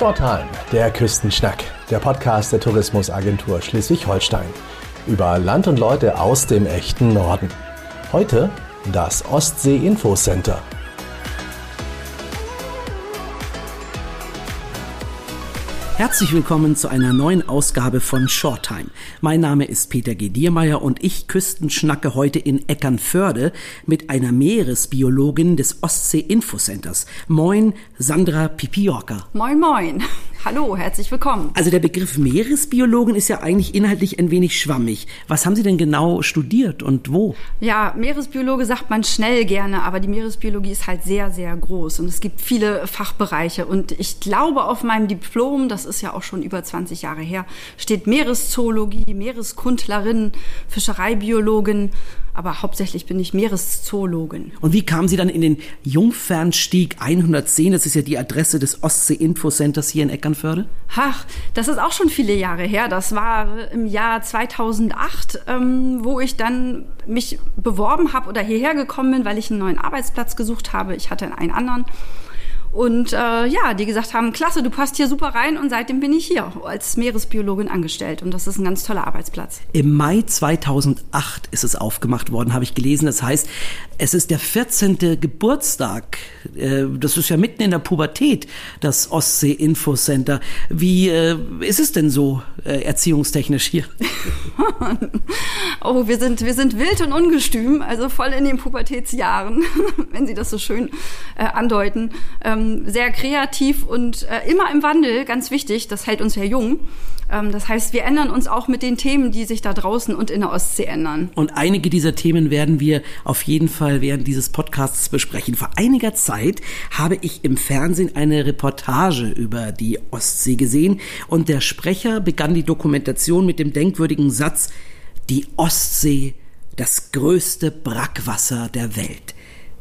Shortheim, der Küstenschnack, der Podcast der Tourismusagentur Schleswig-Holstein. Über Land und Leute aus dem echten Norden. Heute das Ostsee Infocenter. Herzlich willkommen zu einer neuen Ausgabe von Shorttime. Mein Name ist Peter G. Diermeier und ich küstenschnacke heute in Eckernförde mit einer Meeresbiologin des Ostsee Infocenters. Moin, Sandra Pipiorka. Moin, moin. Hallo, herzlich willkommen. Also der Begriff Meeresbiologin ist ja eigentlich inhaltlich ein wenig schwammig. Was haben Sie denn genau studiert und wo? Ja, Meeresbiologe sagt man schnell gerne, aber die Meeresbiologie ist halt sehr, sehr groß und es gibt viele Fachbereiche. Und ich glaube, auf meinem Diplom, das ist ja auch schon über 20 Jahre her, steht Meereszoologie, Meereskundlerin, Fischereibiologin aber hauptsächlich bin ich Meereszoologin. Und wie kamen Sie dann in den Jungfernstieg 110? Das ist ja die Adresse des Ostsee Info Centers hier in Eckernförde. Ach, das ist auch schon viele Jahre her. Das war im Jahr 2008, ähm, wo ich dann mich beworben habe oder hierher gekommen bin, weil ich einen neuen Arbeitsplatz gesucht habe. Ich hatte einen anderen und äh, ja, die gesagt haben, klasse, du passt hier super rein und seitdem bin ich hier als Meeresbiologin angestellt und das ist ein ganz toller Arbeitsplatz. Im Mai 2008 ist es aufgemacht worden, habe ich gelesen. Das heißt, es ist der 14. Geburtstag. Äh, das ist ja mitten in der Pubertät, das Ostsee Info Center. Wie äh, ist es denn so äh, erziehungstechnisch hier? oh, wir sind, wir sind wild und ungestüm, also voll in den Pubertätsjahren, wenn Sie das so schön andeuten. Ähm, ähm, sehr kreativ und äh, immer im Wandel, ganz wichtig, das hält uns ja jung. Ähm, das heißt, wir ändern uns auch mit den Themen, die sich da draußen und in der Ostsee ändern. Und einige dieser Themen werden wir auf jeden Fall während dieses Podcasts besprechen. Vor einiger Zeit habe ich im Fernsehen eine Reportage über die Ostsee gesehen und der Sprecher begann die Dokumentation mit dem denkwürdigen Satz, die Ostsee, das größte Brackwasser der Welt.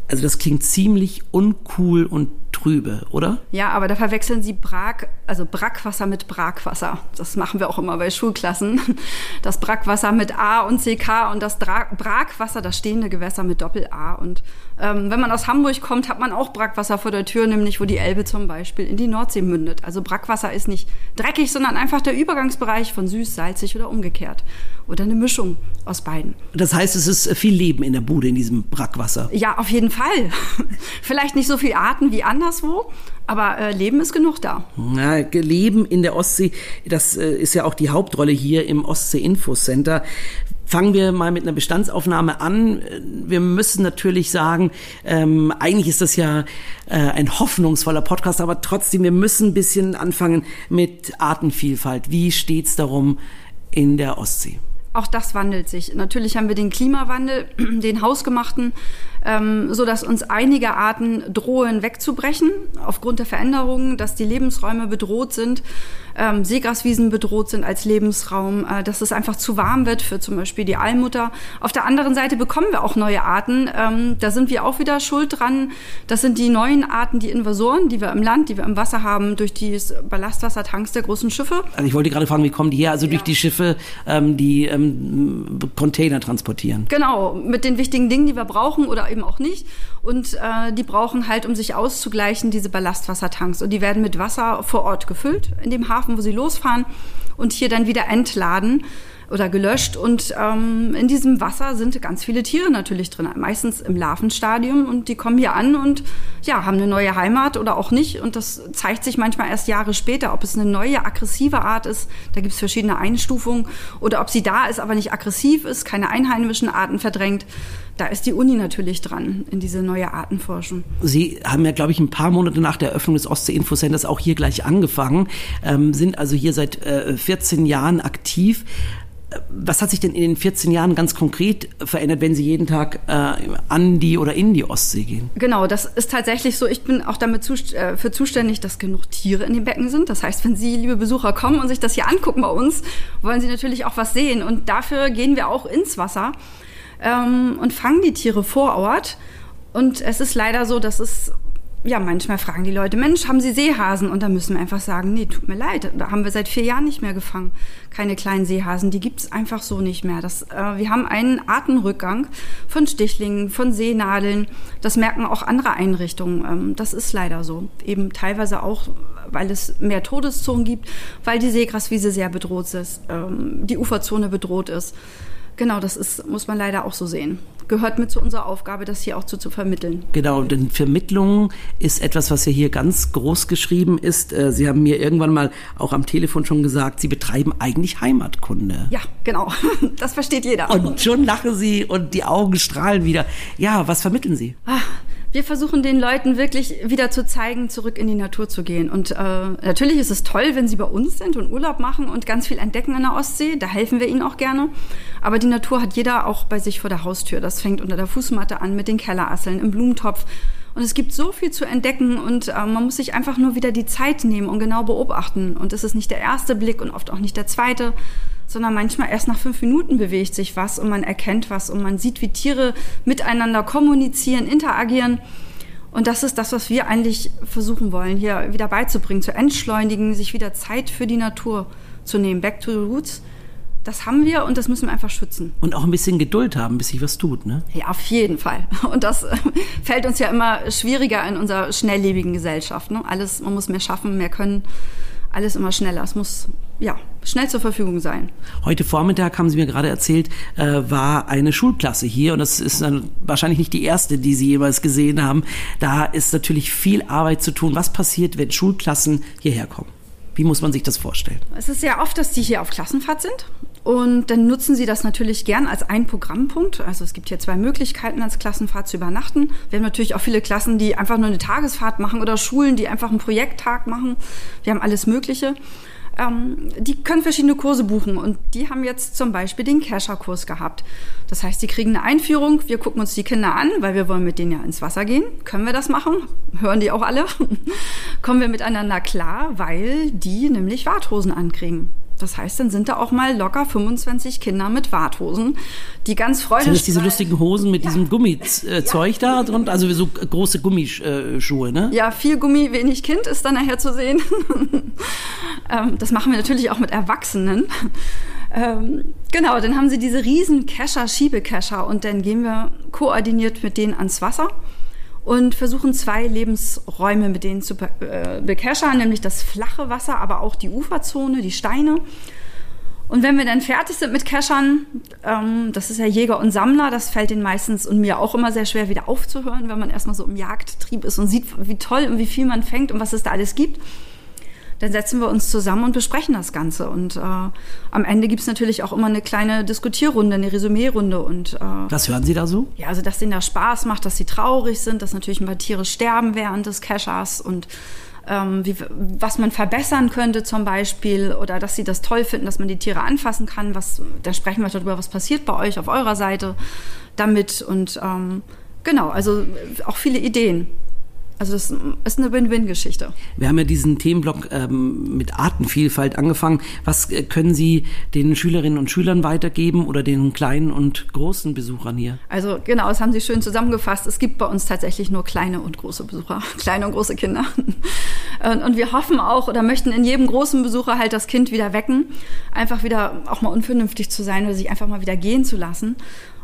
Also das klingt ziemlich uncool und trübe, oder? Ja, aber da verwechseln Sie Brag, also Brackwasser mit Brackwasser. Das machen wir auch immer bei Schulklassen. Das Brackwasser mit A und CK und das Dra Brackwasser, das stehende Gewässer mit Doppel-A. Und ähm, wenn man aus Hamburg kommt, hat man auch Brackwasser vor der Tür, nämlich wo die Elbe zum Beispiel in die Nordsee mündet. Also Brackwasser ist nicht dreckig, sondern einfach der Übergangsbereich von süß, salzig oder umgekehrt. Oder eine Mischung aus beiden. Das heißt, es ist viel Leben in der Bude in diesem Brackwasser. Ja, auf jeden Fall. Vielleicht nicht so viele Arten wie anderswo, aber äh, Leben ist genug da. Ja, Leben in der Ostsee, das äh, ist ja auch die Hauptrolle hier im Ostsee Info Center. Fangen wir mal mit einer Bestandsaufnahme an. Wir müssen natürlich sagen, ähm, eigentlich ist das ja äh, ein hoffnungsvoller Podcast, aber trotzdem, wir müssen ein bisschen anfangen mit Artenvielfalt. Wie steht's darum in der Ostsee? Auch das wandelt sich. Natürlich haben wir den Klimawandel, den hausgemachten, ähm, so dass uns einige Arten drohen wegzubrechen aufgrund der Veränderungen, dass die Lebensräume bedroht sind, ähm, Seegraswiesen bedroht sind als Lebensraum, äh, dass es einfach zu warm wird für zum Beispiel die Allmutter. Auf der anderen Seite bekommen wir auch neue Arten. Ähm, da sind wir auch wieder schuld dran. Das sind die neuen Arten, die Invasoren, die wir im Land, die wir im Wasser haben, durch die Ballastwassertanks der großen Schiffe. Also ich wollte gerade fragen, wie kommen die her? Also ja. durch die Schiffe, ähm, die ähm, Container transportieren. Genau, mit den wichtigen Dingen, die wir brauchen oder eben auch nicht. Und äh, die brauchen halt, um sich auszugleichen, diese Ballastwassertanks. Und die werden mit Wasser vor Ort gefüllt in dem Hafen, wo sie losfahren und hier dann wieder entladen oder gelöscht. Und ähm, in diesem Wasser sind ganz viele Tiere natürlich drin, meistens im Larvenstadium. Und die kommen hier an und ja, haben eine neue Heimat oder auch nicht. Und das zeigt sich manchmal erst Jahre später, ob es eine neue aggressive Art ist. Da gibt es verschiedene Einstufungen. Oder ob sie da ist, aber nicht aggressiv ist, keine einheimischen Arten verdrängt da ist die Uni natürlich dran in diese neue Artenforschung. Sie haben ja, glaube ich, ein paar Monate nach der Eröffnung des Ostsee-Infocenters auch hier gleich angefangen, ähm, sind also hier seit äh, 14 Jahren aktiv. Was hat sich denn in den 14 Jahren ganz konkret verändert, wenn Sie jeden Tag äh, an die oder in die Ostsee gehen? Genau, das ist tatsächlich so. Ich bin auch damit zu, äh, für zuständig, dass genug Tiere in den Becken sind. Das heißt, wenn Sie, liebe Besucher, kommen und sich das hier angucken bei uns, wollen Sie natürlich auch was sehen. Und dafür gehen wir auch ins Wasser ähm, und fangen die Tiere vor Ort. Und es ist leider so, dass es ja, manchmal fragen die Leute, Mensch, haben Sie Seehasen? Und da müssen wir einfach sagen, nee, tut mir leid, da haben wir seit vier Jahren nicht mehr gefangen. Keine kleinen Seehasen, die gibt's einfach so nicht mehr. Das, äh, wir haben einen Artenrückgang von Stichlingen, von Seenadeln. Das merken auch andere Einrichtungen. Ähm, das ist leider so. Eben teilweise auch, weil es mehr Todeszonen gibt, weil die Seegraswiese sehr bedroht ist, ähm, die Uferzone bedroht ist. Genau, das ist, muss man leider auch so sehen. Gehört mit zu unserer Aufgabe, das hier auch zu, zu vermitteln. Genau, denn Vermittlung ist etwas, was ja hier ganz groß geschrieben ist. Äh, Sie haben mir irgendwann mal auch am Telefon schon gesagt, Sie betreiben eigentlich Heimatkunde. Ja, genau. Das versteht jeder. Und schon lachen Sie und die Augen strahlen wieder. Ja, was vermitteln Sie? Ah, wir versuchen den Leuten wirklich wieder zu zeigen, zurück in die Natur zu gehen. Und äh, natürlich ist es toll, wenn sie bei uns sind und Urlaub machen und ganz viel entdecken an der Ostsee. Da helfen wir ihnen auch gerne. Aber die Natur hat jeder auch bei sich vor der Haustür. Das fängt unter der Fußmatte an mit den Kellerasseln, im Blumentopf. Und es gibt so viel zu entdecken und äh, man muss sich einfach nur wieder die Zeit nehmen und genau beobachten. Und es ist nicht der erste Blick und oft auch nicht der zweite, sondern manchmal erst nach fünf Minuten bewegt sich was und man erkennt was und man sieht, wie Tiere miteinander kommunizieren, interagieren. Und das ist das, was wir eigentlich versuchen wollen, hier wieder beizubringen, zu entschleunigen, sich wieder Zeit für die Natur zu nehmen. Back to the roots. Das haben wir und das müssen wir einfach schützen. Und auch ein bisschen Geduld haben, bis sich was tut, ne? Ja, auf jeden Fall. Und das fällt uns ja immer schwieriger in unserer schnelllebigen Gesellschaft. Ne? Alles, man muss mehr schaffen, mehr können alles immer schneller. Es muss ja schnell zur Verfügung sein. Heute Vormittag haben Sie mir gerade erzählt, äh, war eine Schulklasse hier und das ist dann wahrscheinlich nicht die erste, die Sie jemals gesehen haben. Da ist natürlich viel Arbeit zu tun. Was passiert, wenn Schulklassen hierher kommen? Wie muss man sich das vorstellen? Es ist sehr oft, dass die hier auf Klassenfahrt sind und dann nutzen sie das natürlich gern als ein Programmpunkt. Also es gibt hier zwei Möglichkeiten, als Klassenfahrt zu übernachten. Wir haben natürlich auch viele Klassen, die einfach nur eine Tagesfahrt machen oder Schulen, die einfach einen Projekttag machen. Wir haben alles Mögliche. Ähm, die können verschiedene Kurse buchen und die haben jetzt zum Beispiel den Kescher-Kurs gehabt. Das heißt, sie kriegen eine Einführung, wir gucken uns die Kinder an, weil wir wollen mit denen ja ins Wasser gehen. Können wir das machen? Hören die auch alle? Kommen wir miteinander klar, weil die nämlich Warthosen ankriegen. Das heißt, dann sind da auch mal locker 25 Kinder mit Warthosen, die ganz freudig sind. das diese lustigen Hosen mit ja. diesem Gummizeug ja. da drunter? Also so große Gummischuhe, ne? Ja, viel Gummi, wenig Kind ist dann nachher zu sehen. Ähm, das machen wir natürlich auch mit Erwachsenen. Ähm, genau, dann haben sie diese riesen Kescher, Schiebekescher und dann gehen wir koordiniert mit denen ans Wasser und versuchen zwei Lebensräume mit denen zu äh, bekeschern, nämlich das flache Wasser, aber auch die Uferzone, die Steine. Und wenn wir dann fertig sind mit Keschern, ähm, das ist ja Jäger und Sammler, das fällt den meistens und mir auch immer sehr schwer wieder aufzuhören, wenn man erstmal so im Jagdtrieb ist und sieht, wie toll und wie viel man fängt und was es da alles gibt dann setzen wir uns zusammen und besprechen das Ganze. Und äh, am Ende gibt's natürlich auch immer eine kleine Diskutierrunde, eine Resümee-Runde. Und, äh, Was hören Sie da so? Ja, also dass denen da Spaß macht, dass sie traurig sind, dass natürlich ein paar Tiere sterben während des Cachers und ähm, wie, was man verbessern könnte zum Beispiel oder dass sie das toll finden, dass man die Tiere anfassen kann. Was, da sprechen wir darüber, was passiert bei euch auf eurer Seite damit und ähm, genau, also auch viele Ideen. Also das ist eine Win-Win-Geschichte. Wir haben ja diesen Themenblock ähm, mit Artenvielfalt angefangen. Was äh, können Sie den Schülerinnen und Schülern weitergeben oder den kleinen und großen Besuchern hier? Also genau, das haben Sie schön zusammengefasst. Es gibt bei uns tatsächlich nur kleine und große Besucher, kleine und große Kinder. Und wir hoffen auch oder möchten in jedem großen Besucher halt das Kind wieder wecken, einfach wieder auch mal unvernünftig zu sein oder sich einfach mal wieder gehen zu lassen.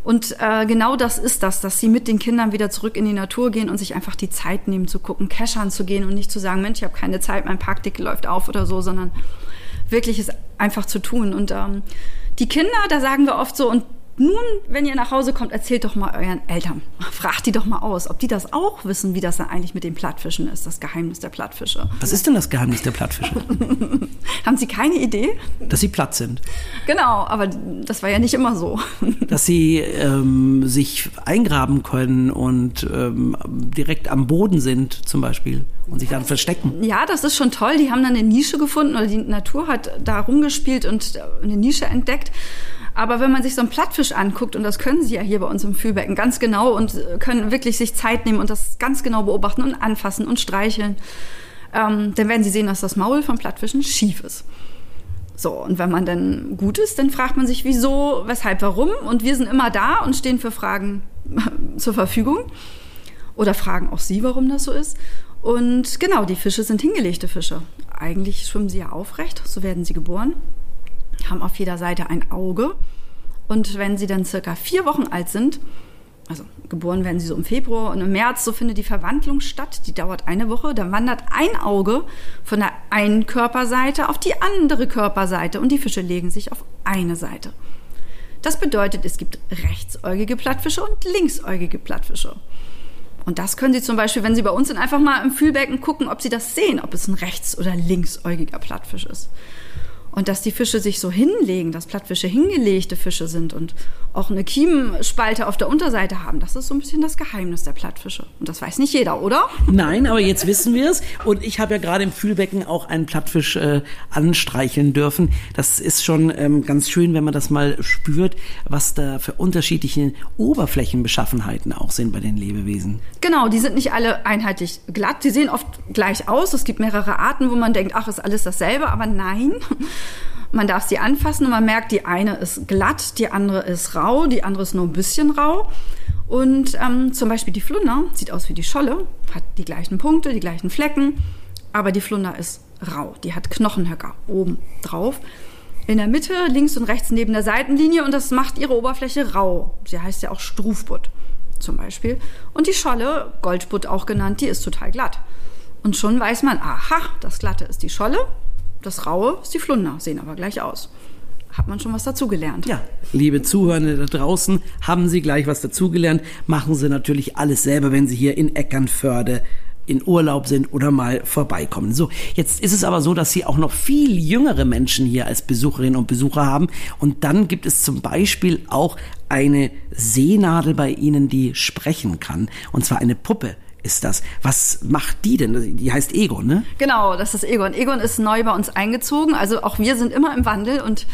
Und äh, genau das ist das, dass sie mit den Kindern wieder zurück in die Natur gehen und sich einfach die Zeit nehmen zu gucken, Cashern zu gehen und nicht zu sagen, Mensch, ich habe keine Zeit, mein Parkticket läuft auf oder so, sondern wirklich es einfach zu tun. Und ähm, die Kinder, da sagen wir oft so, und nun, wenn ihr nach Hause kommt, erzählt doch mal euren Eltern. Fragt die doch mal aus, ob die das auch wissen, wie das dann eigentlich mit den Plattfischen ist, das Geheimnis der Plattfische. Was ist denn das Geheimnis der Plattfische? Haben Sie keine Idee? Dass sie platt sind. Genau, aber das war ja nicht immer so. Dass sie ähm, sich eingraben können und ähm, direkt am Boden sind, zum Beispiel, und sich dann verstecken. Ja, das ist schon toll. Die haben dann eine Nische gefunden oder die Natur hat da rumgespielt und eine Nische entdeckt. Aber wenn man sich so einen Plattfisch anguckt, und das können sie ja hier bei uns im Fühlbecken ganz genau und können wirklich sich Zeit nehmen und das ganz genau beobachten und anfassen und streicheln, ähm, dann werden sie sehen, dass das Maul von Plattfischen schief ist. So, und wenn man dann gut ist, dann fragt man sich, wieso, weshalb, warum. Und wir sind immer da und stehen für Fragen zur Verfügung. Oder fragen auch Sie, warum das so ist. Und genau, die Fische sind hingelegte Fische. Eigentlich schwimmen sie ja aufrecht, so werden sie geboren, haben auf jeder Seite ein Auge. Und wenn sie dann circa vier Wochen alt sind, also geboren werden sie so im Februar und im März, so findet die Verwandlung statt. Die dauert eine Woche. Dann wandert ein Auge von der einen Körperseite auf die andere Körperseite und die Fische legen sich auf eine Seite. Das bedeutet, es gibt rechtsäugige Plattfische und linksäugige Plattfische. Und das können Sie zum Beispiel, wenn Sie bei uns sind, einfach mal im Fühlbecken gucken, ob Sie das sehen, ob es ein rechts- oder linksäugiger Plattfisch ist. Und dass die Fische sich so hinlegen, dass Plattfische hingelegte Fische sind und auch eine Kiemenspalte auf der Unterseite haben, das ist so ein bisschen das Geheimnis der Plattfische. Und das weiß nicht jeder, oder? Nein, aber jetzt wissen wir es. Und ich habe ja gerade im Fühlbecken auch einen Plattfisch äh, anstreicheln dürfen. Das ist schon ähm, ganz schön, wenn man das mal spürt, was da für unterschiedliche Oberflächenbeschaffenheiten auch sind bei den Lebewesen. Genau, die sind nicht alle einheitlich glatt. Die sehen oft gleich aus. Es gibt mehrere Arten, wo man denkt, ach, ist alles dasselbe. Aber nein. Man darf sie anfassen und man merkt, die eine ist glatt, die andere ist rau, die andere ist nur ein bisschen rau. Und ähm, zum Beispiel die Flunder sieht aus wie die Scholle, hat die gleichen Punkte, die gleichen Flecken, aber die Flunder ist rau. Die hat Knochenhöcker oben drauf. In der Mitte, links und rechts neben der Seitenlinie und das macht ihre Oberfläche rau. Sie heißt ja auch Strufbutt zum Beispiel. Und die Scholle, Goldbutt auch genannt, die ist total glatt. Und schon weiß man, aha, das Glatte ist die Scholle das Raue ist die Flunder, sehen aber gleich aus. Hat man schon was dazugelernt. Ja, liebe Zuhörende da draußen, haben Sie gleich was dazugelernt. Machen Sie natürlich alles selber, wenn Sie hier in Eckernförde in Urlaub sind oder mal vorbeikommen. So, jetzt ist es aber so, dass Sie auch noch viel jüngere Menschen hier als Besucherinnen und Besucher haben. Und dann gibt es zum Beispiel auch eine Seenadel bei Ihnen, die sprechen kann. Und zwar eine Puppe ist das. Was macht die denn? Die heißt Egon, ne? Genau, das ist Egon. Egon ist neu bei uns eingezogen. Also auch wir sind immer im Wandel und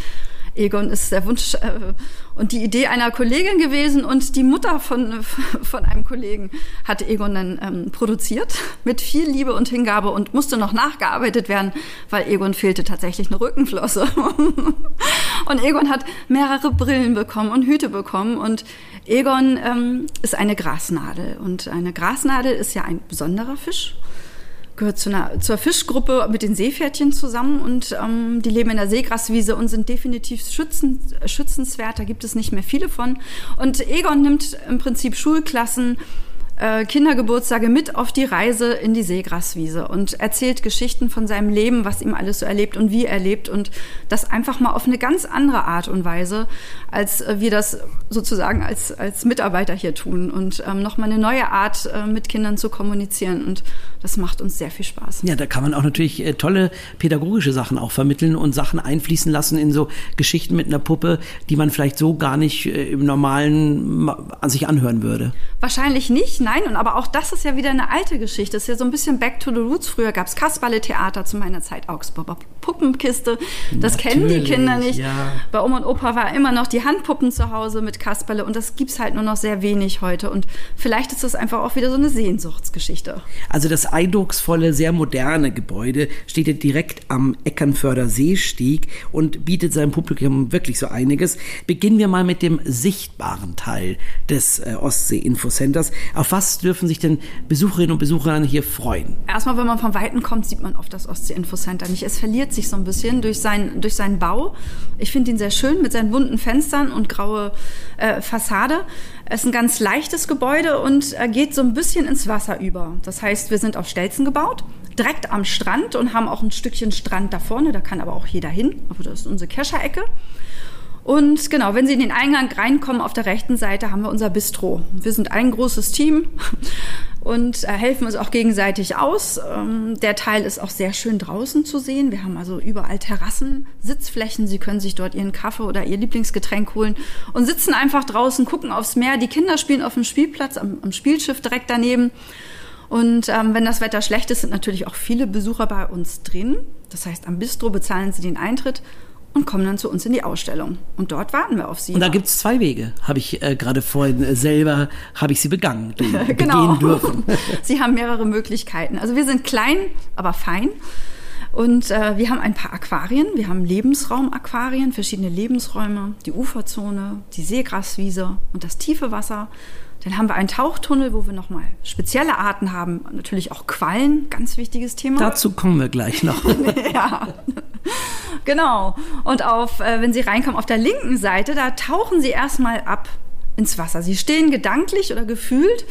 Egon ist der Wunsch äh, und die Idee einer Kollegin gewesen und die Mutter von, von einem Kollegen hat Egon dann ähm, produziert mit viel Liebe und Hingabe und musste noch nachgearbeitet werden, weil Egon fehlte tatsächlich eine Rückenflosse. und Egon hat mehrere Brillen bekommen und Hüte bekommen und Egon ähm, ist eine Grasnadel und eine Grasnadel ist ja ein besonderer Fisch gehört zu einer, zur Fischgruppe mit den Seepferdchen zusammen und ähm, die leben in der Seegraswiese und sind definitiv schützen, schützenswert. Da gibt es nicht mehr viele von. Und Egon nimmt im Prinzip Schulklassen äh, Kindergeburtstage mit auf die Reise in die Seegraswiese und erzählt Geschichten von seinem Leben, was ihm alles so erlebt und wie er lebt und das einfach mal auf eine ganz andere Art und Weise, als äh, wir das sozusagen als, als Mitarbeiter hier tun und ähm, nochmal eine neue Art äh, mit Kindern zu kommunizieren und das macht uns sehr viel Spaß. Ja, da kann man auch natürlich äh, tolle pädagogische Sachen auch vermitteln und Sachen einfließen lassen in so Geschichten mit einer Puppe, die man vielleicht so gar nicht äh, im normalen an sich anhören würde. Wahrscheinlich nicht, nein. Und aber auch das ist ja wieder eine alte Geschichte. Das ist ja so ein bisschen back to the roots. Früher gab es Kasperle-Theater zu meiner Zeit, Augsburger Puppenkiste. Das Natürlich, kennen die Kinder nicht. Ja. Bei Oma und Opa war immer noch die Handpuppen zu Hause mit Kasperle und das gibt's halt nur noch sehr wenig heute. Und vielleicht ist das einfach auch wieder so eine Sehnsuchtsgeschichte. Also das eindrucksvolle, sehr moderne Gebäude steht ja direkt am Eckernförder Seesteg und bietet seinem Publikum wirklich so einiges. Beginnen wir mal mit dem sichtbaren Teil des äh, Ostsee-Infocenters. Auf was dürfen sich denn Besucherinnen und Besucher hier freuen? Erstmal, wenn man von Weiten kommt, sieht man oft das Ostsee-Infocenter nicht. Es verliert sich so ein bisschen durch, sein, durch seinen Bau. Ich finde ihn sehr schön mit seinen bunten Fenstern und graue äh, Fassade. Es ist ein ganz leichtes Gebäude und äh, geht so ein bisschen ins Wasser über. Das heißt, wir sind auf Stelzen gebaut, direkt am Strand und haben auch ein Stückchen Strand da vorne. Da kann aber auch jeder hin. Aber das ist unsere Kescher-Ecke. Und genau, wenn Sie in den Eingang reinkommen, auf der rechten Seite haben wir unser Bistro. Wir sind ein großes Team und äh, helfen uns auch gegenseitig aus. Ähm, der Teil ist auch sehr schön draußen zu sehen. Wir haben also überall Terrassen, Sitzflächen. Sie können sich dort Ihren Kaffee oder Ihr Lieblingsgetränk holen und sitzen einfach draußen, gucken aufs Meer. Die Kinder spielen auf dem Spielplatz, am, am Spielschiff direkt daneben. Und ähm, wenn das Wetter schlecht ist, sind natürlich auch viele Besucher bei uns drin. Das heißt, am Bistro bezahlen Sie den Eintritt und kommen dann zu uns in die Ausstellung. Und dort warten wir auf sie. Und da gibt es zwei Wege, habe ich äh, gerade vorhin äh, selber, habe ich sie begangen, genau. dürfen. sie haben mehrere Möglichkeiten. Also wir sind klein, aber fein. Und äh, wir haben ein paar Aquarien. Wir haben Lebensraumaquarien, verschiedene Lebensräume, die Uferzone, die Seegraswiese und das tiefe Wasser. Dann haben wir einen Tauchtunnel, wo wir nochmal spezielle Arten haben. Natürlich auch Quallen, ganz wichtiges Thema. Dazu kommen wir gleich noch. ja, genau. Und auf, äh, wenn Sie reinkommen, auf der linken Seite, da tauchen Sie erstmal ab ins Wasser. Sie stehen gedanklich oder gefühlt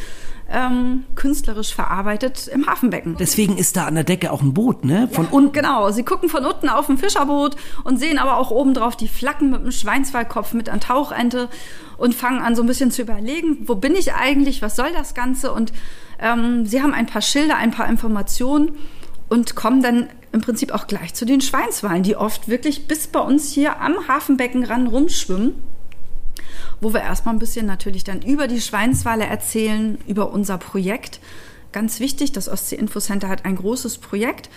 ähm, künstlerisch verarbeitet im Hafenbecken. Deswegen ist da an der Decke auch ein Boot, ne? Von ja, unten. Genau, sie gucken von unten auf ein Fischerboot und sehen aber auch obendrauf die Flaggen mit einem Schweinswaldkopf mit einer Tauchente und fangen an so ein bisschen zu überlegen, wo bin ich eigentlich, was soll das Ganze? Und ähm, sie haben ein paar Schilder, ein paar Informationen und kommen dann im Prinzip auch gleich zu den Schweinswalen, die oft wirklich bis bei uns hier am Hafenbecken ran rumschwimmen wo wir erstmal ein bisschen natürlich dann über die Schweinswale erzählen, über unser Projekt. Ganz wichtig, das Ostsee Info Center hat ein großes Projekt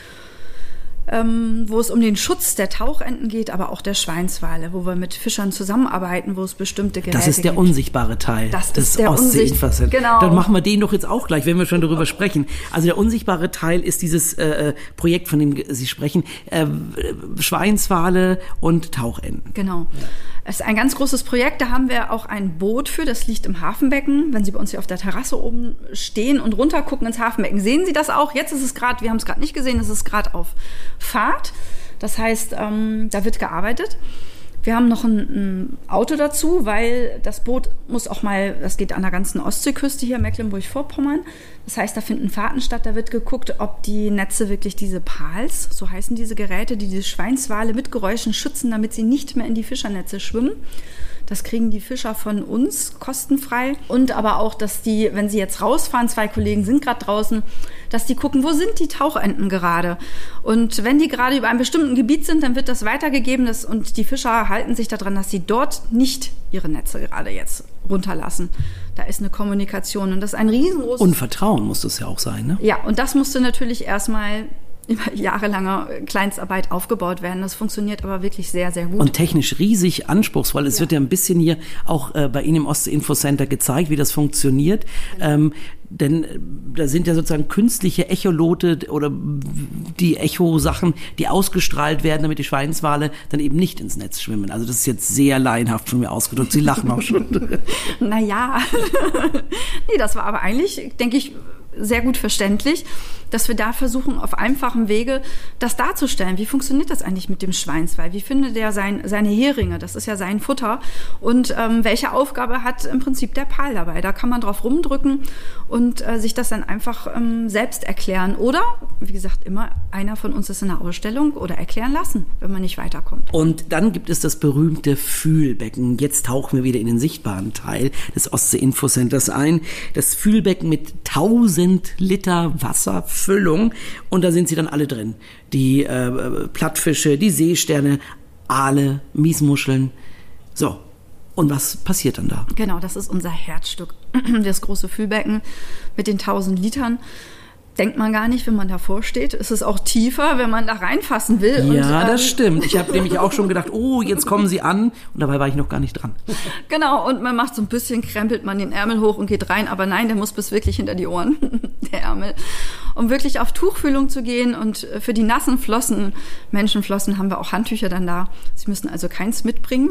ähm, wo es um den Schutz der Tauchenten geht, aber auch der Schweinswale, wo wir mit Fischern zusammenarbeiten, wo es bestimmte Geräte Das ist der gibt. unsichtbare Teil das des ist der Ostseeinfasses. Genau. Dann machen wir den doch jetzt auch gleich, wenn wir schon darüber sprechen. Also der unsichtbare Teil ist dieses äh, äh Projekt, von dem Sie sprechen, äh, Schweinswale und Tauchenten. Genau. Es ist ein ganz großes Projekt, da haben wir auch ein Boot für, das liegt im Hafenbecken. Wenn Sie bei uns hier auf der Terrasse oben stehen und runtergucken ins Hafenbecken, sehen Sie das auch. Jetzt ist es gerade, wir haben es gerade nicht gesehen, es ist gerade auf Fahrt. Das heißt, ähm, da wird gearbeitet. Wir haben noch ein, ein, Auto dazu, weil das Boot muss auch mal, das geht an der ganzen Ostseeküste hier, Mecklenburg-Vorpommern. Das heißt, da finden Fahrten statt, da wird geguckt, ob die Netze wirklich diese Pals, so heißen diese Geräte, die diese Schweinswale mit Geräuschen schützen, damit sie nicht mehr in die Fischernetze schwimmen. Das kriegen die Fischer von uns kostenfrei. Und aber auch, dass die, wenn sie jetzt rausfahren, zwei Kollegen sind gerade draußen, dass die gucken, wo sind die Tauchenten gerade. Und wenn die gerade über einem bestimmten Gebiet sind, dann wird das weitergegeben das, und die Fischer halten sich daran, dass sie dort nicht ihre Netze gerade jetzt runterlassen. Da ist eine Kommunikation und das ist ein riesengroßes... Und Vertrauen muss das ja auch sein, ne? Ja, und das musste natürlich erstmal über jahrelanger Kleinstarbeit aufgebaut werden. Das funktioniert aber wirklich sehr, sehr gut. Und technisch riesig anspruchsvoll. Es ja. wird ja ein bisschen hier auch äh, bei Ihnen im Ostinfo Center gezeigt, wie das funktioniert. Genau. Ähm, denn äh, da sind ja sozusagen künstliche Echolote oder die Echo-Sachen, die ausgestrahlt werden, damit die Schweinswale dann eben nicht ins Netz schwimmen. Also das ist jetzt sehr laienhaft von mir ausgedrückt. Sie lachen auch schon. naja, nee, das war aber eigentlich, denke ich, sehr gut verständlich, dass wir da versuchen, auf einfachem Wege das darzustellen. Wie funktioniert das eigentlich mit dem Schweinswal? Wie findet er sein, seine Heringe? Das ist ja sein Futter. Und ähm, welche Aufgabe hat im Prinzip der Pal dabei? Da kann man drauf rumdrücken und äh, sich das dann einfach ähm, selbst erklären. Oder, wie gesagt, immer einer von uns ist in der Ausstellung oder erklären lassen, wenn man nicht weiterkommt. Und dann gibt es das berühmte Fühlbecken. Jetzt tauchen wir wieder in den sichtbaren Teil des Ostsee Infocenters ein. Das Fühlbecken mit 1000 Liter Wasserfüllung. Und da sind sie dann alle drin. Die äh, Plattfische, die Seesterne, Aale, Miesmuscheln. So, und was passiert dann da? Genau, das ist unser Herzstück, das große Fühlbecken mit den 1000 Litern. Denkt man gar nicht, wenn man davor steht. Es ist auch tiefer, wenn man da reinfassen will. Ja, und, das ähm, stimmt. Ich habe nämlich auch schon gedacht, oh, jetzt kommen sie an. Und dabei war ich noch gar nicht dran. Genau, und man macht so ein bisschen, krempelt man den Ärmel hoch und geht rein. Aber nein, der muss bis wirklich hinter die Ohren, der Ärmel. Um wirklich auf Tuchfühlung zu gehen. Und für die nassen Flossen, Menschenflossen, haben wir auch Handtücher dann da. Sie müssen also keins mitbringen.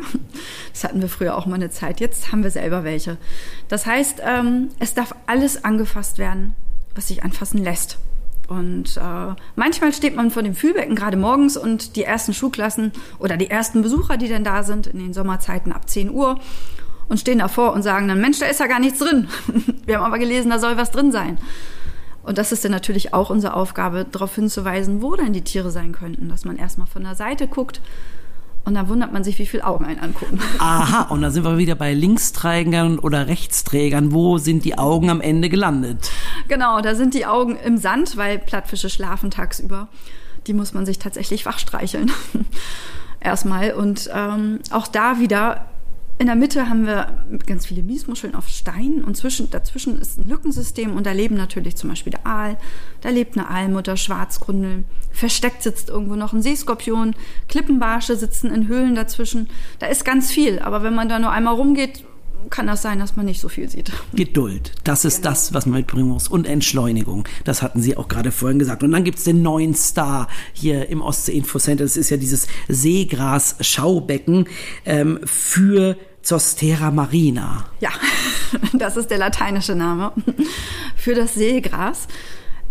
Das hatten wir früher auch mal eine Zeit. Jetzt haben wir selber welche. Das heißt, ähm, es darf alles angefasst werden was sich anfassen lässt. Und äh, manchmal steht man vor dem Fühlbecken gerade morgens und die ersten Schulklassen oder die ersten Besucher, die dann da sind in den Sommerzeiten ab 10 Uhr und stehen davor und sagen dann, Mensch, da ist ja gar nichts drin. Wir haben aber gelesen, da soll was drin sein. Und das ist dann natürlich auch unsere Aufgabe, darauf hinzuweisen, wo denn die Tiere sein könnten, dass man erstmal von der Seite guckt, und dann wundert man sich, wie viele Augen einen angucken. Aha, und dann sind wir wieder bei Linksträgern oder Rechtsträgern. Wo sind die Augen am Ende gelandet? Genau, da sind die Augen im Sand, weil Plattfische schlafen tagsüber. Die muss man sich tatsächlich wach streicheln. Erstmal. Und ähm, auch da wieder in der Mitte haben wir ganz viele Miesmuscheln auf Steinen und zwischen, dazwischen ist ein Lückensystem und da leben natürlich zum Beispiel der Aal, da lebt eine Aalmutter, Schwarzgründel, versteckt sitzt irgendwo noch ein Seeskorpion, Klippenbarsche sitzen in Höhlen dazwischen. Da ist ganz viel, aber wenn man da nur einmal rumgeht, kann das sein, dass man nicht so viel sieht. Geduld, das ist genau. das, was man mitbringen muss. Und Entschleunigung, das hatten Sie auch gerade vorhin gesagt. Und dann gibt es den neuen Star hier im Ostsee Info Center. Das ist ja dieses Seegras-Schaubecken ähm, für Zostera marina. Ja, das ist der lateinische Name für das Seegras.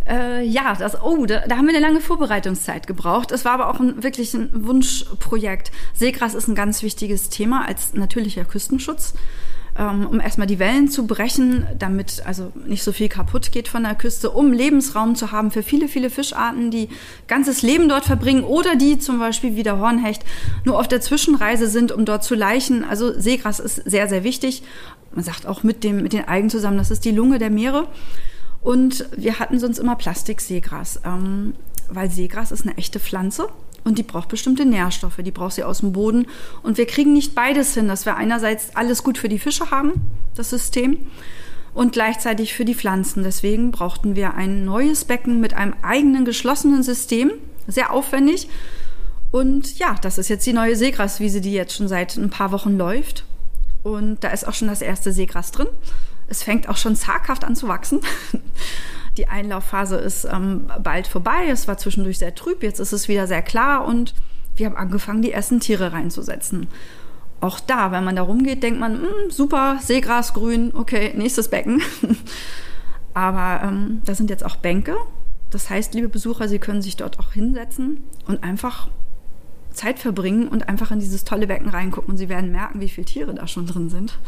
Äh, ja, das, oh, da, da, haben wir eine lange Vorbereitungszeit gebraucht. Es war aber auch ein, wirklich ein Wunschprojekt. Seegras ist ein ganz wichtiges Thema als natürlicher Küstenschutz, um erstmal die Wellen zu brechen, damit also nicht so viel kaputt geht von der Küste, um Lebensraum zu haben für viele, viele Fischarten, die ganzes Leben dort verbringen oder die zum Beispiel wie der Hornhecht nur auf der Zwischenreise sind, um dort zu laichen. Also Seegras ist sehr, sehr wichtig. Man sagt auch mit, dem, mit den Algen zusammen, das ist die Lunge der Meere. Und wir hatten sonst immer Plastik-Seegras, ähm, weil Seegras ist eine echte Pflanze und die braucht bestimmte Nährstoffe, die braucht sie aus dem Boden. Und wir kriegen nicht beides hin, dass wir einerseits alles gut für die Fische haben, das System, und gleichzeitig für die Pflanzen. Deswegen brauchten wir ein neues Becken mit einem eigenen geschlossenen System, sehr aufwendig. Und ja, das ist jetzt die neue Seegraswiese, die jetzt schon seit ein paar Wochen läuft. Und da ist auch schon das erste Seegras drin. Es fängt auch schon zaghaft an zu wachsen. Die Einlaufphase ist ähm, bald vorbei. Es war zwischendurch sehr trüb, jetzt ist es wieder sehr klar und wir haben angefangen, die ersten Tiere reinzusetzen. Auch da, wenn man da rumgeht, denkt man, hm, super, Seegras, grün, okay, nächstes Becken. Aber ähm, da sind jetzt auch Bänke. Das heißt, liebe Besucher, Sie können sich dort auch hinsetzen und einfach Zeit verbringen und einfach in dieses tolle Becken reingucken und sie werden merken, wie viele Tiere da schon drin sind,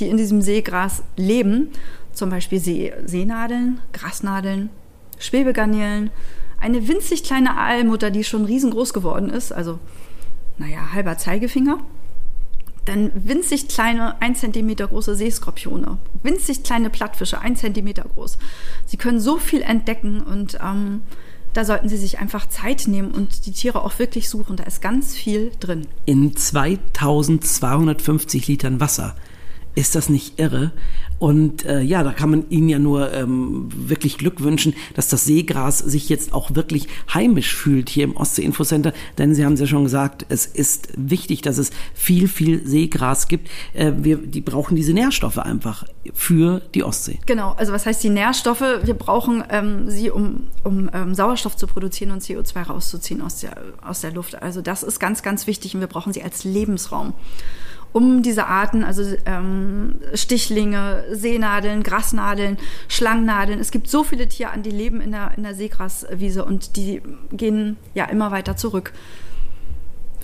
die in diesem Seegras leben. Zum Beispiel See Seenadeln, Grasnadeln, Schwebegarnelen, eine winzig kleine Aalmutter, die schon riesengroß geworden ist, also naja, halber Zeigefinger. Dann winzig kleine, ein Zentimeter große Seeskorpione, winzig kleine Plattfische, ein Zentimeter groß. Sie können so viel entdecken und ähm, da sollten Sie sich einfach Zeit nehmen und die Tiere auch wirklich suchen. Da ist ganz viel drin. In 2250 Litern Wasser. Ist das nicht irre? Und äh, ja, da kann man Ihnen ja nur ähm, wirklich Glück wünschen, dass das Seegras sich jetzt auch wirklich heimisch fühlt hier im Ostsee Infocenter. Denn Sie haben es ja schon gesagt, es ist wichtig, dass es viel, viel Seegras gibt. Äh, wir, die brauchen diese Nährstoffe einfach für die Ostsee. Genau, also was heißt die Nährstoffe? Wir brauchen ähm, sie, um, um ähm, Sauerstoff zu produzieren und CO2 rauszuziehen aus der, aus der Luft. Also das ist ganz, ganz wichtig und wir brauchen sie als Lebensraum um diese Arten, also ähm, Stichlinge, Seenadeln, Grasnadeln, Schlangennadeln. Es gibt so viele Tierarten, die leben in der, in der Seegraswiese und die gehen ja immer weiter zurück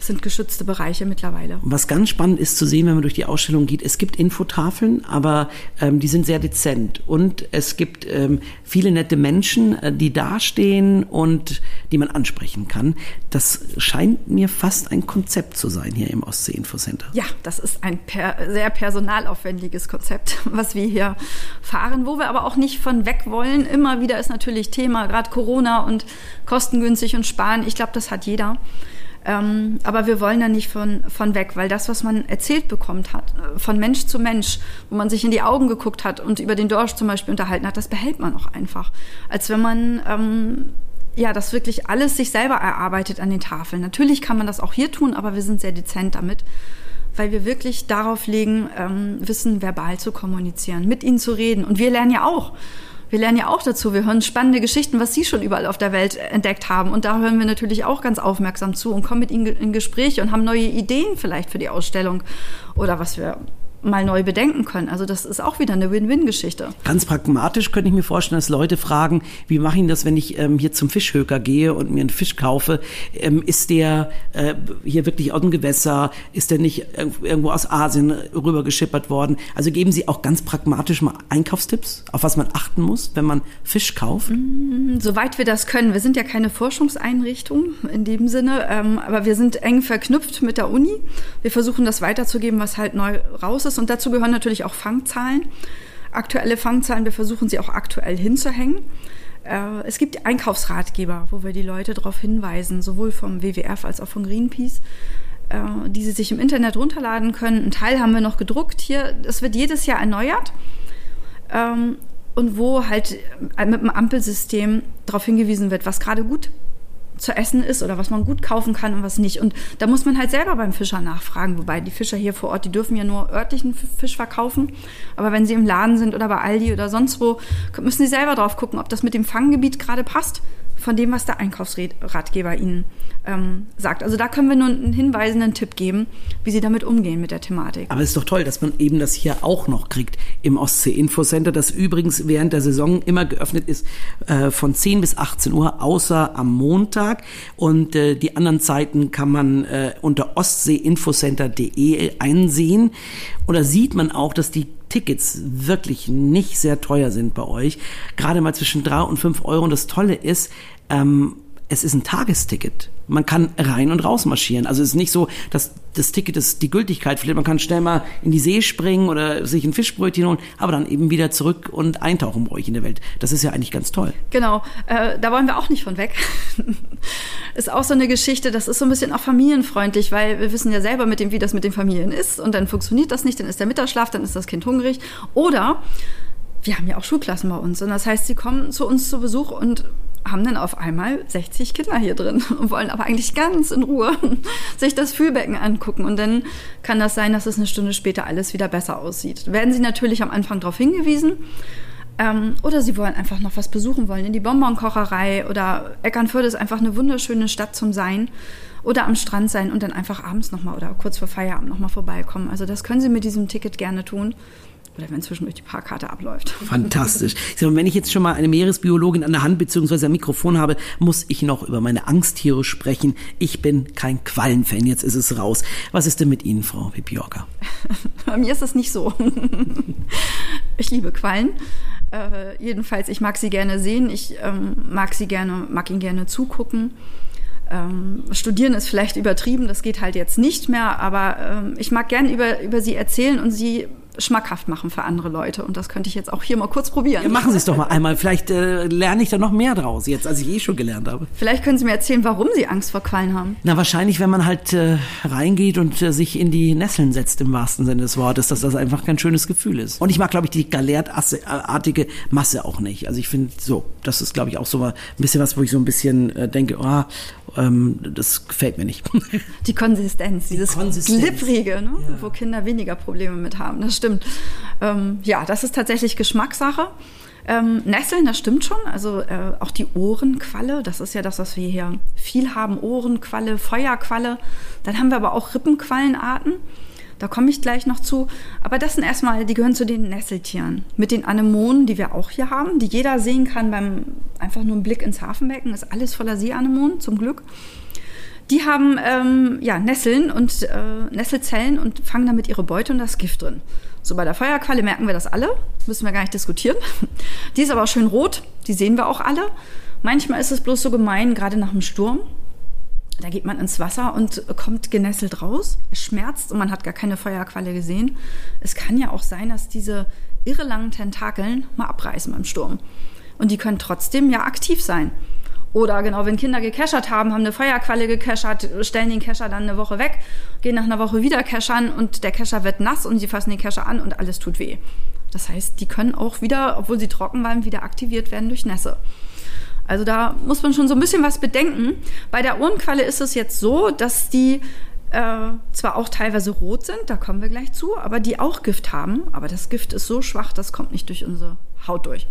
sind geschützte Bereiche mittlerweile. Was ganz spannend ist zu sehen, wenn man durch die Ausstellung geht, es gibt Infotafeln, aber ähm, die sind sehr dezent und es gibt ähm, viele nette Menschen, äh, die dastehen und die man ansprechen kann. Das scheint mir fast ein Konzept zu sein hier im Ostsee Infocenter. Ja, das ist ein per sehr personalaufwendiges Konzept, was wir hier fahren, wo wir aber auch nicht von weg wollen. Immer wieder ist natürlich Thema, gerade Corona und kostengünstig und sparen. Ich glaube, das hat jeder. Ähm, aber wir wollen da nicht von, von weg, weil das, was man erzählt bekommt hat, äh, von Mensch zu Mensch, wo man sich in die Augen geguckt hat und über den Dorsch zum Beispiel unterhalten hat, das behält man auch einfach. Als wenn man ähm, ja, das wirklich alles sich selber erarbeitet an den Tafeln. Natürlich kann man das auch hier tun, aber wir sind sehr dezent damit, weil wir wirklich darauf legen, ähm, Wissen verbal zu kommunizieren, mit ihnen zu reden. Und wir lernen ja auch wir lernen ja auch dazu. Wir hören spannende Geschichten, was Sie schon überall auf der Welt entdeckt haben. Und da hören wir natürlich auch ganz aufmerksam zu und kommen mit Ihnen in Gespräche und haben neue Ideen vielleicht für die Ausstellung oder was wir mal neu bedenken können. Also das ist auch wieder eine Win-Win-Geschichte. Ganz pragmatisch könnte ich mir vorstellen, dass Leute fragen, wie mache ich das, wenn ich ähm, hier zum Fischhöker gehe und mir einen Fisch kaufe? Ähm, ist der äh, hier wirklich aus dem Gewässer? Ist der nicht irgendwo aus Asien rübergeschippert worden? Also geben Sie auch ganz pragmatisch mal Einkaufstipps, auf was man achten muss, wenn man Fisch kauft? Mm, soweit wir das können. Wir sind ja keine Forschungseinrichtung in dem Sinne, ähm, aber wir sind eng verknüpft mit der Uni. Wir versuchen das weiterzugeben, was halt neu raus ist ist. Und dazu gehören natürlich auch Fangzahlen. Aktuelle Fangzahlen, wir versuchen sie auch aktuell hinzuhängen. Äh, es gibt Einkaufsratgeber, wo wir die Leute darauf hinweisen, sowohl vom WWF als auch von Greenpeace, äh, die sie sich im Internet runterladen können. Ein Teil haben wir noch gedruckt hier. Es wird jedes Jahr erneuert. Ähm, und wo halt mit dem Ampelsystem darauf hingewiesen wird, was gerade gut zu essen ist oder was man gut kaufen kann und was nicht. Und da muss man halt selber beim Fischer nachfragen, wobei die Fischer hier vor Ort, die dürfen ja nur örtlichen Fisch verkaufen. Aber wenn sie im Laden sind oder bei Aldi oder sonst wo, müssen sie selber drauf gucken, ob das mit dem Fanggebiet gerade passt von dem, was der Einkaufsratgeber Ihnen ähm, sagt. Also da können wir nur einen hinweisenden Tipp geben, wie Sie damit umgehen mit der Thematik. Aber es ist doch toll, dass man eben das hier auch noch kriegt im Ostsee Infocenter, das übrigens während der Saison immer geöffnet ist äh, von 10 bis 18 Uhr, außer am Montag. Und äh, die anderen Zeiten kann man äh, unter ostseeinfocenter.de einsehen. Da sieht man auch, dass die Tickets wirklich nicht sehr teuer sind bei euch. Gerade mal zwischen drei und fünf Euro. Und das Tolle ist, ähm, es ist ein Tagesticket. Man kann rein und raus marschieren. Also es ist nicht so, dass das Ticket ist die Gültigkeit verliert. Man kann schnell mal in die See springen oder sich ein Fischbrötchen holen, aber dann eben wieder zurück und eintauchen bei euch in der Welt. Das ist ja eigentlich ganz toll. Genau, äh, da wollen wir auch nicht von weg. ist auch so eine Geschichte, das ist so ein bisschen auch familienfreundlich, weil wir wissen ja selber, mit dem, wie das mit den Familien ist und dann funktioniert das nicht, dann ist der Mittagsschlaf, dann ist das Kind hungrig. Oder wir haben ja auch Schulklassen bei uns und das heißt, sie kommen zu uns zu Besuch und haben dann auf einmal 60 Kinder hier drin und wollen aber eigentlich ganz in Ruhe sich das Fühlbecken angucken. Und dann kann das sein, dass es eine Stunde später alles wieder besser aussieht. Werden sie natürlich am Anfang darauf hingewiesen. Ähm, oder sie wollen einfach noch was besuchen wollen, in die Bonbonkocherei oder Eckernförde ist einfach eine wunderschöne Stadt zum Sein oder am Strand sein und dann einfach abends nochmal oder kurz vor Feierabend nochmal vorbeikommen. Also das können Sie mit diesem Ticket gerne tun oder wenn zwischendurch die Parkkarte abläuft. Fantastisch. Sag, wenn ich jetzt schon mal eine Meeresbiologin an der Hand bzw. ein Mikrofon habe, muss ich noch über meine Angsttiere sprechen. Ich bin kein Quallenfan, jetzt ist es raus. Was ist denn mit Ihnen, Frau Pipiorka? Bei mir ist es nicht so. ich liebe Quallen. Äh, jedenfalls, ich mag sie gerne sehen, ich ähm, mag sie gerne, mag ihnen gerne zugucken. Ähm, studieren ist vielleicht übertrieben, das geht halt jetzt nicht mehr, aber ähm, ich mag gerne über, über sie erzählen und sie schmackhaft machen für andere Leute. Und das könnte ich jetzt auch hier mal kurz probieren. Ja, machen Sie es doch mal einmal. Vielleicht äh, lerne ich da noch mehr draus, jetzt, als ich eh schon gelernt habe. Vielleicht können Sie mir erzählen, warum Sie Angst vor Quallen haben. Na, wahrscheinlich, wenn man halt äh, reingeht und äh, sich in die Nesseln setzt, im wahrsten Sinne des Wortes, dass das einfach kein schönes Gefühl ist. Und ich mag, glaube ich, die galertartige Masse auch nicht. Also ich finde so, das ist, glaube ich, auch so mal ein bisschen was, wo ich so ein bisschen äh, denke, oh, ähm, das gefällt mir nicht. Die Konsistenz, dieses die Konsistenz. Glibbrige, ne? Ja. wo Kinder weniger Probleme mit haben. Das stimmt. Ähm, ja, das ist tatsächlich Geschmackssache. Ähm, Nesseln, das stimmt schon. Also äh, auch die Ohrenqualle, das ist ja das, was wir hier viel haben. Ohrenqualle, Feuerqualle. Dann haben wir aber auch Rippenquallenarten. Da komme ich gleich noch zu. Aber das sind erstmal, die gehören zu den Nesseltieren. Mit den Anemonen, die wir auch hier haben, die jeder sehen kann beim einfach nur einem Blick ins Hafenbecken, ist alles voller Seeanemonen, zum Glück. Die haben ähm, ja, Nesseln und äh, Nesselzellen und fangen damit ihre Beute und das Gift drin. So bei der Feuerqualle merken wir das alle, müssen wir gar nicht diskutieren. Die ist aber schön rot, die sehen wir auch alle. Manchmal ist es bloß so gemein, gerade nach dem Sturm. Da geht man ins Wasser und kommt genesselt raus. Es schmerzt und man hat gar keine Feuerqualle gesehen. Es kann ja auch sein, dass diese irre langen Tentakeln mal abreißen beim Sturm. Und die können trotzdem ja aktiv sein. Oder genau, wenn Kinder gekeschert haben, haben eine Feuerqualle gekeschert, stellen den Kescher dann eine Woche weg, gehen nach einer Woche wieder keschern und der Kescher wird nass und sie fassen den Kescher an und alles tut weh. Das heißt, die können auch wieder, obwohl sie trocken waren, wieder aktiviert werden durch Nässe. Also da muss man schon so ein bisschen was bedenken. Bei der Ohrenqualle ist es jetzt so, dass die äh, zwar auch teilweise rot sind, da kommen wir gleich zu, aber die auch Gift haben. Aber das Gift ist so schwach, das kommt nicht durch unsere Haut durch.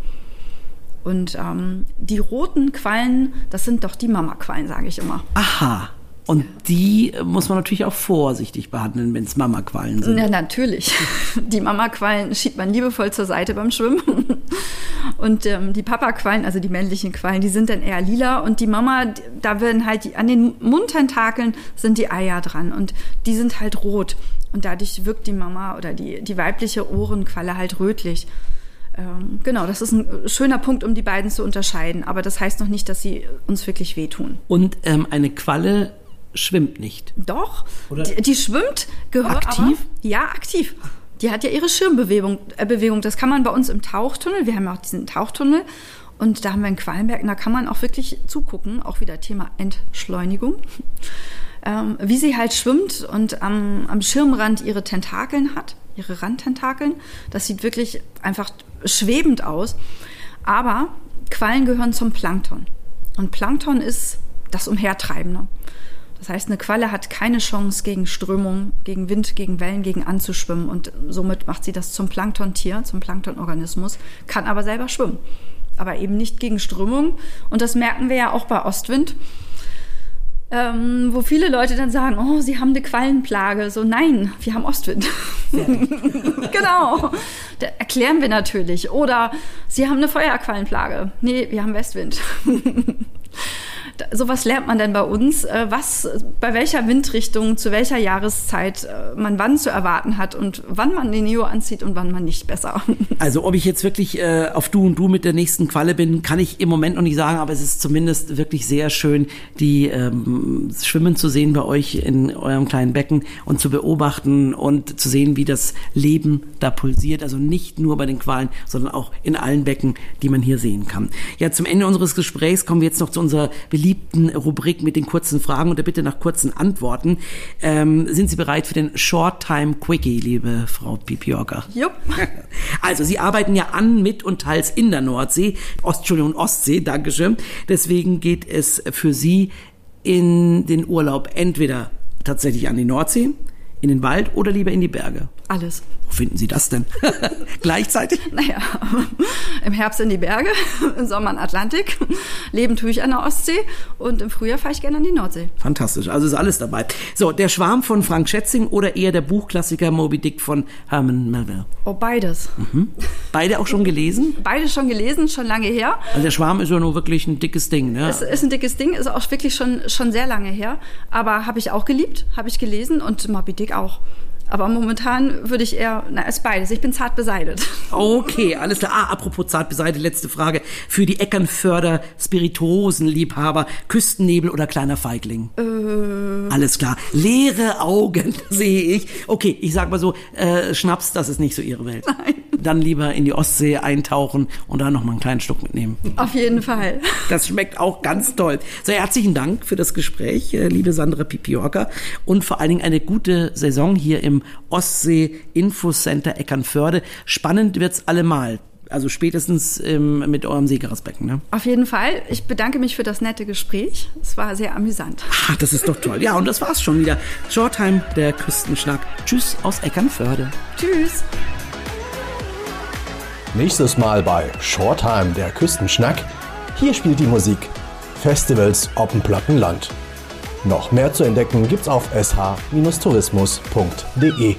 Und ähm, die roten Quallen, das sind doch die Mama-Quallen, sage ich immer. Aha. Und die muss man natürlich auch vorsichtig behandeln, wenn es Mamaquallen sind. Ja, natürlich. Die Mamaquallen schiebt man liebevoll zur Seite beim Schwimmen. Und ähm, die Papaquallen, also die männlichen Quallen, die sind dann eher lila. Und die Mama, da werden halt die, an den Mundtentakeln sind die Eier dran. Und die sind halt rot. Und dadurch wirkt die Mama oder die, die weibliche Ohrenqualle halt rötlich. Ähm, genau, das ist ein schöner Punkt, um die beiden zu unterscheiden. Aber das heißt noch nicht, dass sie uns wirklich wehtun. Und ähm, eine Qualle schwimmt nicht. Doch, die, die, schwimmt, gehört aktiv. Aber, ja, aktiv. Die hat ja ihre Schirmbewegung. Äh, Bewegung. Das kann man bei uns im Tauchtunnel. Wir haben ja auch diesen Tauchtunnel. Und da haben wir in Quallenberg, da kann man auch wirklich zugucken. Auch wieder Thema Entschleunigung. Ähm, wie sie halt schwimmt und am, am Schirmrand ihre Tentakeln hat, ihre Randtentakeln. Das sieht wirklich einfach schwebend aus. Aber Quallen gehören zum Plankton. Und Plankton ist das Umhertreibende. Das heißt, eine Qualle hat keine Chance gegen Strömung, gegen Wind, gegen Wellen, gegen anzuschwimmen und somit macht sie das zum Planktontier, zum Planktonorganismus, kann aber selber schwimmen, aber eben nicht gegen Strömung und das merken wir ja auch bei Ostwind. Ähm, wo viele Leute dann sagen, oh, sie haben eine Quallenplage. So, nein, wir haben Ostwind. genau. Da erklären wir natürlich. Oder sie haben eine Feuerquallenplage. Nee, wir haben Westwind. Sowas lernt man denn bei uns, äh, was bei welcher Windrichtung, zu welcher Jahreszeit äh, man wann zu erwarten hat und wann man den Neo anzieht und wann man nicht besser. Also ob ich jetzt wirklich äh, auf Du und Du mit der nächsten Qualle bin, kann ich im Moment noch nicht sagen, aber es ist zumindest wirklich sehr schön, die ähm, Schwimmen zu sehen bei euch in eurem kleinen Becken und zu beobachten und zu sehen, wie das Leben da pulsiert. Also nicht nur bei den Qualen, sondern auch in allen Becken, die man hier sehen kann. Ja, zum Ende unseres Gesprächs kommen wir jetzt noch zu unserer beliebten Rubrik mit den kurzen Fragen und der Bitte nach kurzen Antworten. Ähm, sind Sie bereit für den Short Time Quickie, liebe Frau Pipiorka? Jupp. Also Sie arbeiten ja an, mit und teils in der Nordsee, Ost, Entschuldigung, Ostsee, Dankeschön. Deswegen geht es für Sie in den Urlaub entweder tatsächlich an die Nordsee, in den Wald oder lieber in die Berge? Alles. Wo finden Sie das denn? Gleichzeitig? Naja, im Herbst in die Berge, im Sommer in Atlantik. Leben tue ich an der Ostsee und im Frühjahr fahre ich gerne an die Nordsee. Fantastisch, also ist alles dabei. So, der Schwarm von Frank Schätzing oder eher der Buchklassiker Moby Dick von Herman Melville? Oh, beides. Mhm. Beide auch schon gelesen? Beide schon gelesen, schon lange her. Also der Schwarm ist ja nur wirklich ein dickes Ding, ne? Es ist ein dickes Ding, ist auch wirklich schon, schon sehr lange her. Aber habe ich auch geliebt, habe ich gelesen und Moby Dick auch. Aber momentan würde ich eher, na, es beides. Ich bin zart beseitigt. Okay, alles klar. Ah, apropos zart beseitigt, letzte Frage. Für die Eckernförder Spirituosenliebhaber, Küstennebel oder kleiner Feigling? Äh. Alles klar. Leere Augen sehe ich. Okay, ich sag mal so, äh, Schnaps, das ist nicht so Ihre Welt. Nein. Dann lieber in die Ostsee eintauchen und dann noch mal einen kleinen Schluck mitnehmen. Auf jeden Fall. Das schmeckt auch ganz toll. So, herzlichen Dank für das Gespräch, äh, liebe Sandra Pipiorka. Und vor allen Dingen eine gute Saison hier im Ostsee Infocenter Eckernförde. Spannend wird's allemal. Also spätestens ähm, mit eurem Seegrasbecken, ne? Auf jeden Fall. Ich bedanke mich für das nette Gespräch. Es war sehr amüsant. Ah, das ist doch toll. Ja, und das war's schon wieder. Shortime, der Küstenschnack. Tschüss aus Eckernförde. Tschüss. Nächstes Mal bei Shortime, der Küstenschnack. Hier spielt die Musik. Festivals Oppenplattenland. Noch mehr zu entdecken gibt's auf sh-tourismus.de.